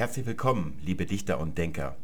Herzlich willkommen, liebe Dichter und Denker.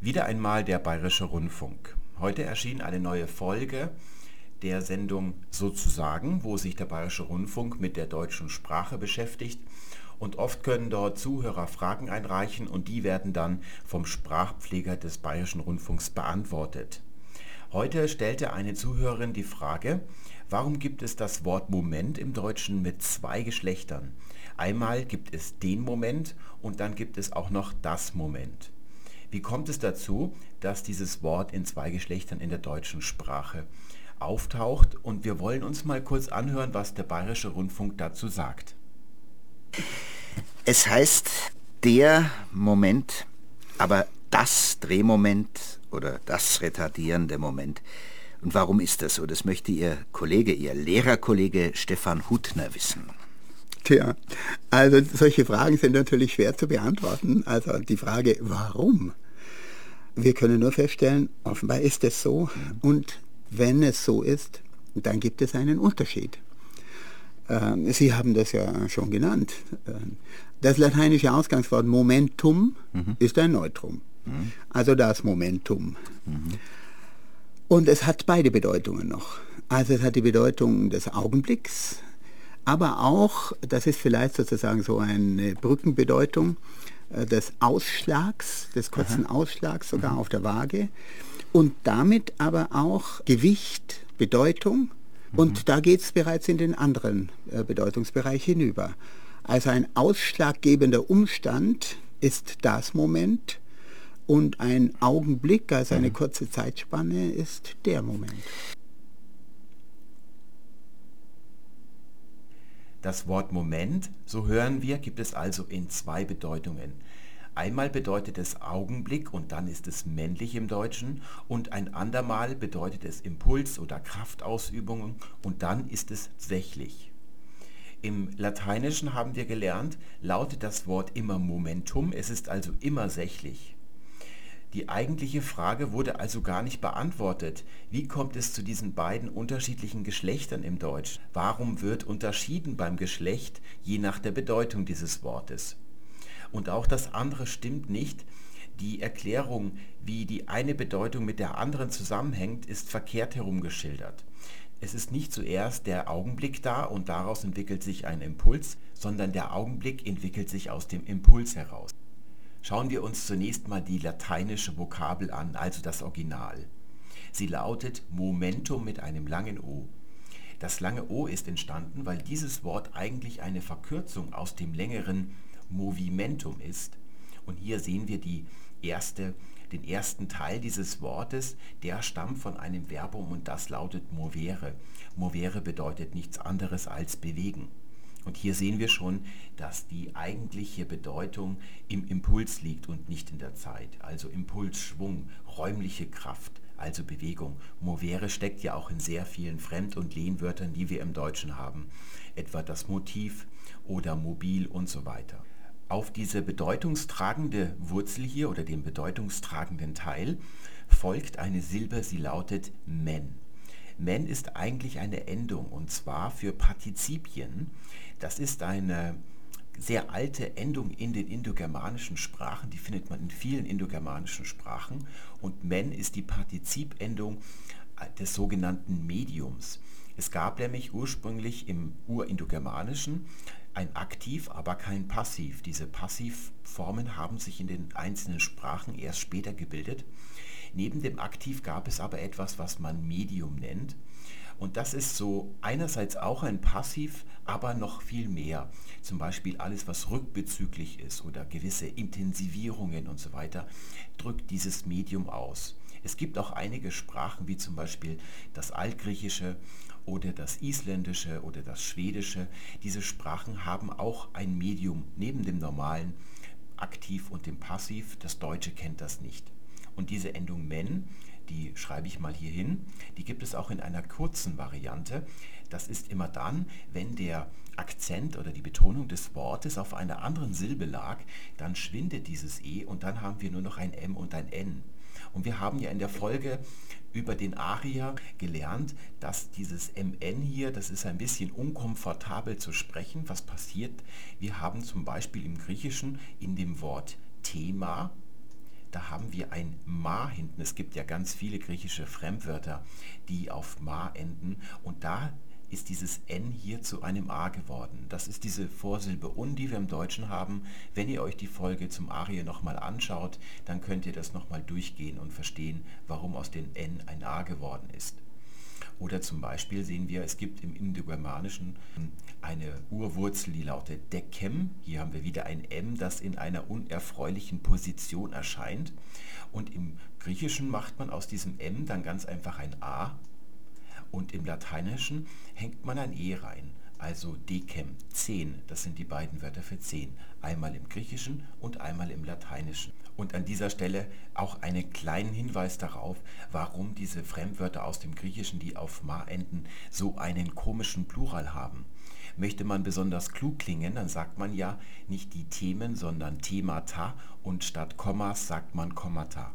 Wieder einmal der Bayerische Rundfunk. Heute erschien eine neue Folge der Sendung Sozusagen, wo sich der Bayerische Rundfunk mit der deutschen Sprache beschäftigt. Und oft können dort Zuhörer Fragen einreichen und die werden dann vom Sprachpfleger des Bayerischen Rundfunks beantwortet. Heute stellte eine Zuhörerin die Frage, warum gibt es das Wort Moment im Deutschen mit zwei Geschlechtern? Einmal gibt es den Moment und dann gibt es auch noch das Moment. Wie kommt es dazu, dass dieses Wort in zwei Geschlechtern in der deutschen Sprache auftaucht? Und wir wollen uns mal kurz anhören, was der Bayerische Rundfunk dazu sagt. Es heißt der Moment, aber das Drehmoment oder das retardierende Moment. Und warum ist das so? Das möchte Ihr Kollege, Ihr Lehrerkollege Stefan Hutner wissen. Tja, also solche Fragen sind natürlich schwer zu beantworten. Also die Frage, warum? Wir können nur feststellen, offenbar ist es so. Und wenn es so ist, dann gibt es einen Unterschied. Ähm, Sie haben das ja schon genannt. Ähm, das lateinische Ausgangswort Momentum mhm. ist ein Neutrum. Mhm. Also das Momentum. Mhm. Und es hat beide Bedeutungen noch. Also es hat die Bedeutung des Augenblicks, aber auch, das ist vielleicht sozusagen so eine Brückenbedeutung, äh, des Ausschlags, des kurzen Aha. Ausschlags sogar mhm. auf der Waage und damit aber auch Gewicht, Bedeutung und mhm. da geht es bereits in den anderen äh, Bedeutungsbereich hinüber. Also ein ausschlaggebender Umstand ist das Moment und ein Augenblick, also eine mhm. kurze Zeitspanne, ist der Moment. Das Wort Moment, so hören wir, gibt es also in zwei Bedeutungen. Einmal bedeutet es Augenblick und dann ist es männlich im Deutschen und ein andermal bedeutet es Impuls oder Kraftausübung und dann ist es sächlich. Im Lateinischen haben wir gelernt, lautet das Wort immer Momentum, es ist also immer sächlich. Die eigentliche Frage wurde also gar nicht beantwortet. Wie kommt es zu diesen beiden unterschiedlichen Geschlechtern im Deutsch? Warum wird unterschieden beim Geschlecht je nach der Bedeutung dieses Wortes? Und auch das andere stimmt nicht. Die Erklärung, wie die eine Bedeutung mit der anderen zusammenhängt, ist verkehrt herum geschildert. Es ist nicht zuerst der Augenblick da und daraus entwickelt sich ein Impuls, sondern der Augenblick entwickelt sich aus dem Impuls heraus. Schauen wir uns zunächst mal die lateinische Vokabel an, also das Original. Sie lautet Momentum mit einem langen O. Das lange O ist entstanden, weil dieses Wort eigentlich eine Verkürzung aus dem längeren Movimentum ist. Und hier sehen wir die erste, den ersten Teil dieses Wortes, der stammt von einem Verbum und das lautet movere. Movere bedeutet nichts anderes als bewegen. Und hier sehen wir schon, dass die eigentliche Bedeutung im Impuls liegt und nicht in der Zeit. Also Impulsschwung, räumliche Kraft, also Bewegung. Movere steckt ja auch in sehr vielen Fremd- und Lehnwörtern, die wir im Deutschen haben. Etwa das Motiv oder mobil und so weiter. Auf diese bedeutungstragende Wurzel hier oder den bedeutungstragenden Teil folgt eine Silbe, sie lautet men. Men ist eigentlich eine Endung und zwar für Partizipien. Das ist eine sehr alte Endung in den indogermanischen Sprachen, die findet man in vielen indogermanischen Sprachen und men ist die Partizipendung des sogenannten Mediums. Es gab nämlich ursprünglich im Urindogermanischen ein Aktiv, aber kein Passiv. Diese Passivformen haben sich in den einzelnen Sprachen erst später gebildet. Neben dem Aktiv gab es aber etwas, was man Medium nennt. Und das ist so einerseits auch ein Passiv, aber noch viel mehr. Zum Beispiel alles, was rückbezüglich ist oder gewisse Intensivierungen und so weiter, drückt dieses Medium aus. Es gibt auch einige Sprachen, wie zum Beispiel das Altgriechische oder das Isländische oder das Schwedische. Diese Sprachen haben auch ein Medium neben dem normalen Aktiv und dem Passiv. Das Deutsche kennt das nicht. Und diese Endung men, die schreibe ich mal hier hin, die gibt es auch in einer kurzen Variante. Das ist immer dann, wenn der Akzent oder die Betonung des Wortes auf einer anderen Silbe lag, dann schwindet dieses E und dann haben wir nur noch ein M und ein N. Und wir haben ja in der Folge über den Arier gelernt, dass dieses MN hier, das ist ein bisschen unkomfortabel zu sprechen. Was passiert? Wir haben zum Beispiel im Griechischen in dem Wort Thema, da haben wir ein Ma hinten. Es gibt ja ganz viele griechische Fremdwörter, die auf Ma enden. Und da ist dieses N hier zu einem A geworden. Das ist diese Vorsilbe Un, die wir im Deutschen haben. Wenn ihr euch die Folge zum Arie nochmal anschaut, dann könnt ihr das nochmal durchgehen und verstehen, warum aus dem N ein A geworden ist. Oder zum Beispiel sehen wir, es gibt im Indogermanischen eine Urwurzel, die lautet Deckem. Hier haben wir wieder ein M, das in einer unerfreulichen Position erscheint. Und im Griechischen macht man aus diesem M dann ganz einfach ein A und im Lateinischen hängt man ein E rein, also decem, 10, das sind die beiden Wörter für 10, einmal im Griechischen und einmal im Lateinischen. Und an dieser Stelle auch einen kleinen Hinweis darauf, warum diese Fremdwörter aus dem Griechischen, die auf ma enden, so einen komischen Plural haben. Möchte man besonders klug klingen, dann sagt man ja nicht die Themen, sondern Themata und statt Kommas sagt man Kommata.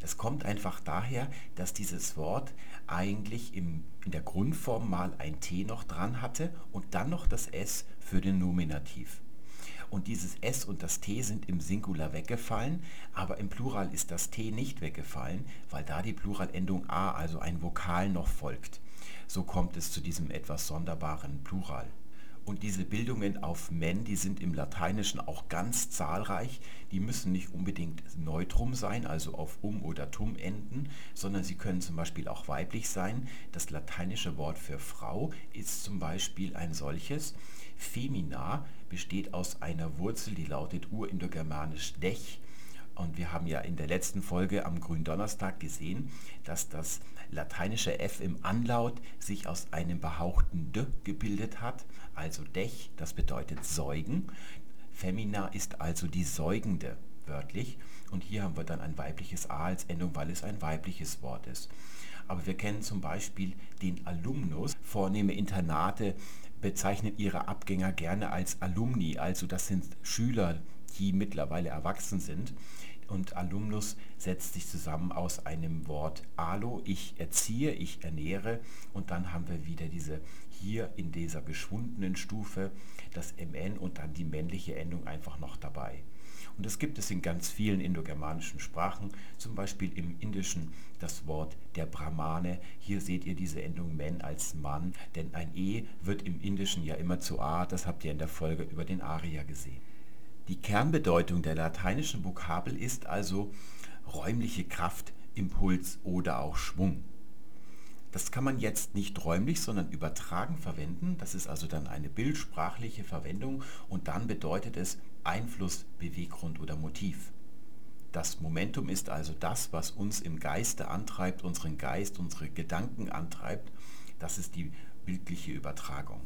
Es kommt einfach daher, dass dieses Wort eigentlich im, in der Grundform mal ein T noch dran hatte und dann noch das S für den Nominativ. Und dieses S und das T sind im Singular weggefallen, aber im Plural ist das T nicht weggefallen, weil da die Pluralendung A, also ein Vokal, noch folgt. So kommt es zu diesem etwas sonderbaren Plural. Und diese Bildungen auf men, die sind im Lateinischen auch ganz zahlreich. Die müssen nicht unbedingt neutrum sein, also auf um oder tum enden, sondern sie können zum Beispiel auch weiblich sein. Das lateinische Wort für Frau ist zum Beispiel ein solches. Femina besteht aus einer Wurzel, die lautet urindogermanisch dech. Und wir haben ja in der letzten Folge am Gründonnerstag gesehen, dass das lateinische F im Anlaut sich aus einem behauchten D gebildet hat, also Dech, das bedeutet Säugen. Femina ist also die Säugende, wörtlich. Und hier haben wir dann ein weibliches A als Endung, weil es ein weibliches Wort ist. Aber wir kennen zum Beispiel den Alumnus. Vornehme Internate bezeichnen ihre Abgänger gerne als Alumni, also das sind Schüler, die mittlerweile erwachsen sind und Alumnus setzt sich zusammen aus einem Wort alo, ich erziehe, ich ernähre und dann haben wir wieder diese hier in dieser geschwundenen Stufe das MN und dann die männliche Endung einfach noch dabei. Und das gibt es in ganz vielen indogermanischen Sprachen, zum Beispiel im Indischen das Wort der Brahmane. Hier seht ihr diese Endung men als Mann, denn ein E wird im Indischen ja immer zu A, das habt ihr in der Folge über den Arier gesehen. Die Kernbedeutung der lateinischen Vokabel ist also räumliche Kraft, Impuls oder auch Schwung. Das kann man jetzt nicht räumlich, sondern übertragen verwenden. Das ist also dann eine bildsprachliche Verwendung und dann bedeutet es Einfluss, Beweggrund oder Motiv. Das Momentum ist also das, was uns im Geiste antreibt, unseren Geist, unsere Gedanken antreibt. Das ist die bildliche Übertragung.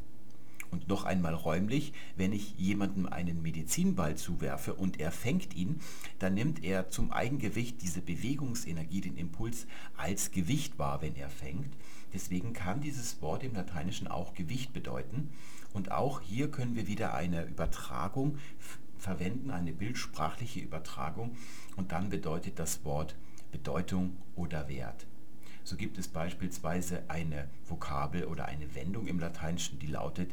Und noch einmal räumlich, wenn ich jemandem einen Medizinball zuwerfe und er fängt ihn, dann nimmt er zum Eigengewicht diese Bewegungsenergie, den Impuls, als Gewicht wahr, wenn er fängt. Deswegen kann dieses Wort im Lateinischen auch Gewicht bedeuten. Und auch hier können wir wieder eine Übertragung verwenden, eine bildsprachliche Übertragung. Und dann bedeutet das Wort Bedeutung oder Wert. So gibt es beispielsweise eine Vokabel oder eine Wendung im Lateinischen, die lautet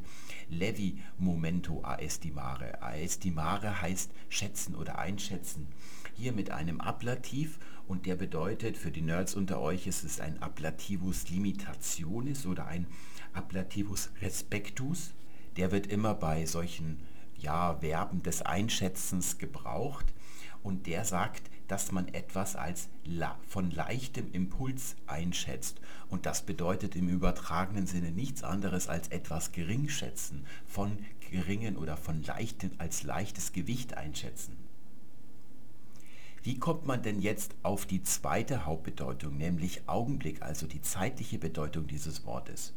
levi momento a estimare. A estimare heißt schätzen oder einschätzen. Hier mit einem Ablativ und der bedeutet für die Nerds unter euch, es ist ein Ablativus limitationis oder ein Ablativus respectus. Der wird immer bei solchen ja, Verben des Einschätzens gebraucht und der sagt, dass man etwas als von leichtem Impuls einschätzt. Und das bedeutet im übertragenen Sinne nichts anderes als etwas geringschätzen, von geringen oder von leichten als leichtes Gewicht einschätzen. Wie kommt man denn jetzt auf die zweite Hauptbedeutung, nämlich Augenblick, also die zeitliche Bedeutung dieses Wortes?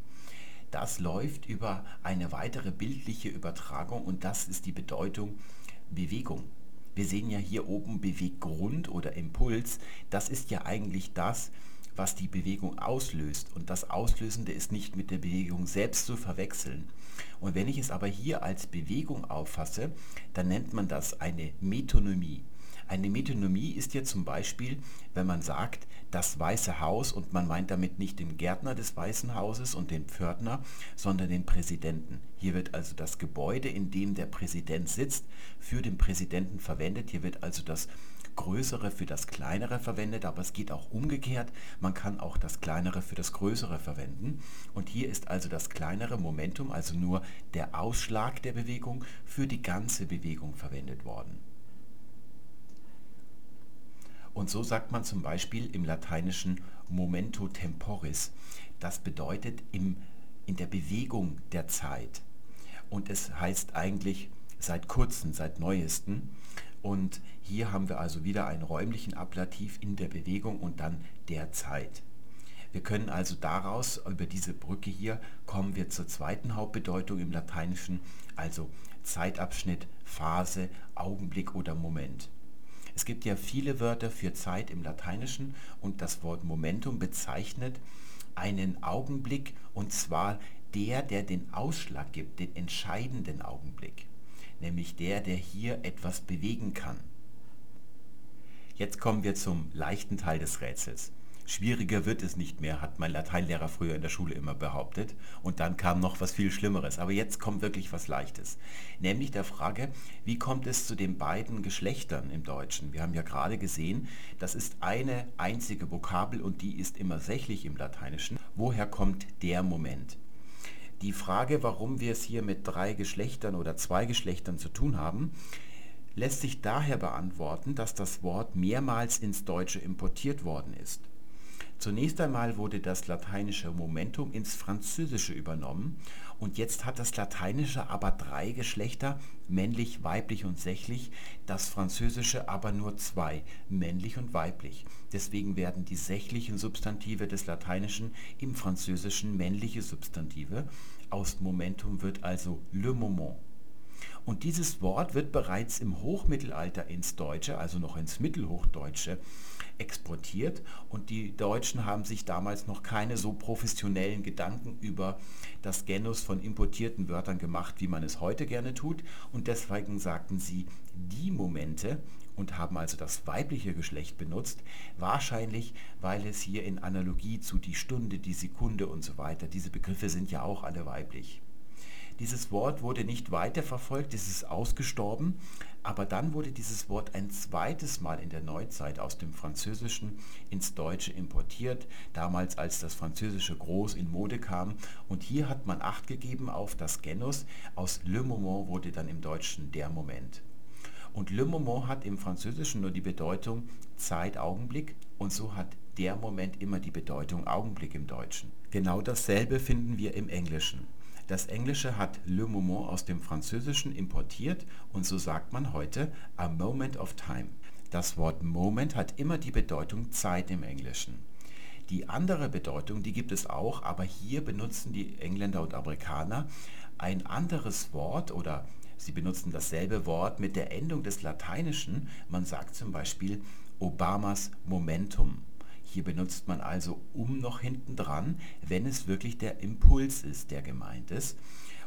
Das läuft über eine weitere bildliche Übertragung und das ist die Bedeutung Bewegung. Wir sehen ja hier oben Beweggrund oder Impuls. Das ist ja eigentlich das, was die Bewegung auslöst. Und das Auslösende ist nicht mit der Bewegung selbst zu verwechseln. Und wenn ich es aber hier als Bewegung auffasse, dann nennt man das eine Metonomie. Eine Metonymie ist hier zum Beispiel, wenn man sagt, das Weiße Haus und man meint damit nicht den Gärtner des Weißen Hauses und den Pförtner, sondern den Präsidenten. Hier wird also das Gebäude, in dem der Präsident sitzt, für den Präsidenten verwendet. Hier wird also das Größere für das Kleinere verwendet, aber es geht auch umgekehrt. Man kann auch das Kleinere für das Größere verwenden. Und hier ist also das kleinere Momentum, also nur der Ausschlag der Bewegung, für die ganze Bewegung verwendet worden. Und so sagt man zum Beispiel im Lateinischen momento temporis. Das bedeutet im, in der Bewegung der Zeit. Und es heißt eigentlich seit kurzem, seit neuesten. Und hier haben wir also wieder einen räumlichen Ablativ in der Bewegung und dann der Zeit. Wir können also daraus, über diese Brücke hier, kommen wir zur zweiten Hauptbedeutung im Lateinischen, also Zeitabschnitt, Phase, Augenblick oder Moment. Es gibt ja viele Wörter für Zeit im Lateinischen und das Wort Momentum bezeichnet einen Augenblick und zwar der, der den Ausschlag gibt, den entscheidenden Augenblick nämlich der, der hier etwas bewegen kann. Jetzt kommen wir zum leichten Teil des Rätsels. Schwieriger wird es nicht mehr, hat mein Lateinlehrer früher in der Schule immer behauptet. Und dann kam noch was viel Schlimmeres. Aber jetzt kommt wirklich was Leichtes. Nämlich der Frage, wie kommt es zu den beiden Geschlechtern im Deutschen? Wir haben ja gerade gesehen, das ist eine einzige Vokabel und die ist immer sächlich im Lateinischen. Woher kommt der Moment? Die Frage, warum wir es hier mit drei Geschlechtern oder zwei Geschlechtern zu tun haben, lässt sich daher beantworten, dass das Wort mehrmals ins Deutsche importiert worden ist. Zunächst einmal wurde das lateinische Momentum ins Französische übernommen und jetzt hat das Lateinische aber drei Geschlechter, männlich, weiblich und sächlich, das Französische aber nur zwei, männlich und weiblich. Deswegen werden die sächlichen Substantive des Lateinischen im Französischen männliche Substantive. Aus Momentum wird also le moment. Und dieses Wort wird bereits im Hochmittelalter ins Deutsche, also noch ins Mittelhochdeutsche, exportiert und die Deutschen haben sich damals noch keine so professionellen Gedanken über das Genus von importierten Wörtern gemacht, wie man es heute gerne tut und deswegen sagten sie die Momente und haben also das weibliche Geschlecht benutzt, wahrscheinlich weil es hier in Analogie zu die Stunde, die Sekunde und so weiter, diese Begriffe sind ja auch alle weiblich. Dieses Wort wurde nicht weiterverfolgt, es ist ausgestorben, aber dann wurde dieses Wort ein zweites Mal in der Neuzeit aus dem Französischen ins Deutsche importiert, damals als das Französische groß in Mode kam. Und hier hat man Acht gegeben auf das Genus. Aus Le Moment wurde dann im Deutschen der Moment. Und Le Moment hat im Französischen nur die Bedeutung Zeit, Augenblick und so hat der Moment immer die Bedeutung Augenblick im Deutschen. Genau dasselbe finden wir im Englischen. Das Englische hat le moment aus dem Französischen importiert und so sagt man heute a moment of time. Das Wort moment hat immer die Bedeutung Zeit im Englischen. Die andere Bedeutung, die gibt es auch, aber hier benutzen die Engländer und Amerikaner ein anderes Wort oder sie benutzen dasselbe Wort mit der Endung des Lateinischen. Man sagt zum Beispiel Obamas Momentum. Hier benutzt man also um noch hinten dran, wenn es wirklich der Impuls ist, der gemeint ist.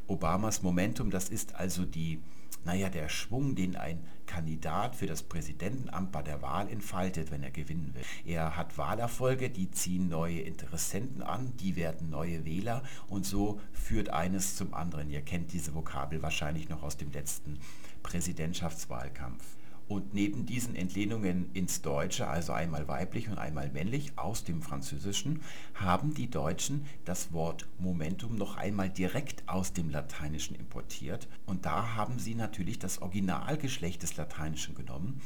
Obamas Momentum, das ist also die, naja, der Schwung, den ein Kandidat für das Präsidentenamt bei der Wahl entfaltet, wenn er gewinnen will. Er hat Wahlerfolge, die ziehen neue Interessenten an, die werden neue Wähler und so führt eines zum anderen. Ihr kennt diese Vokabel wahrscheinlich noch aus dem letzten Präsidentschaftswahlkampf. Und neben diesen Entlehnungen ins Deutsche, also einmal weiblich und einmal männlich aus dem Französischen, haben die Deutschen das Wort Momentum noch einmal direkt aus dem Lateinischen importiert. Und da haben sie natürlich das Originalgeschlecht des Lateinischen genommen,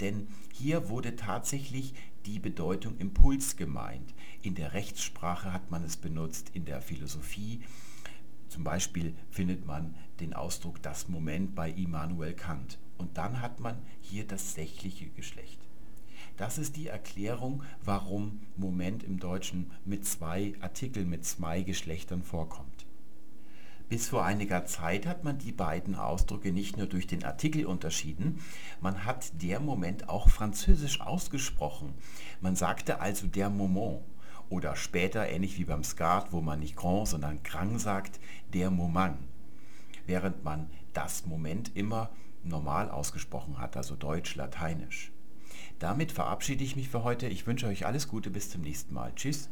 denn hier wurde tatsächlich die Bedeutung Impuls gemeint. In der Rechtssprache hat man es benutzt, in der Philosophie. Zum Beispiel findet man den Ausdruck das Moment bei Immanuel Kant. Und dann hat man hier das sächliche Geschlecht. Das ist die Erklärung, warum Moment im Deutschen mit zwei Artikeln, mit zwei Geschlechtern vorkommt. Bis vor einiger Zeit hat man die beiden Ausdrücke nicht nur durch den Artikel unterschieden, man hat der Moment auch französisch ausgesprochen. Man sagte also der Moment oder später, ähnlich wie beim Skat, wo man nicht grand, sondern grand sagt, der Moment. Während man das Moment immer normal ausgesprochen hat, also Deutsch, Lateinisch. Damit verabschiede ich mich für heute. Ich wünsche euch alles Gute. Bis zum nächsten Mal. Tschüss.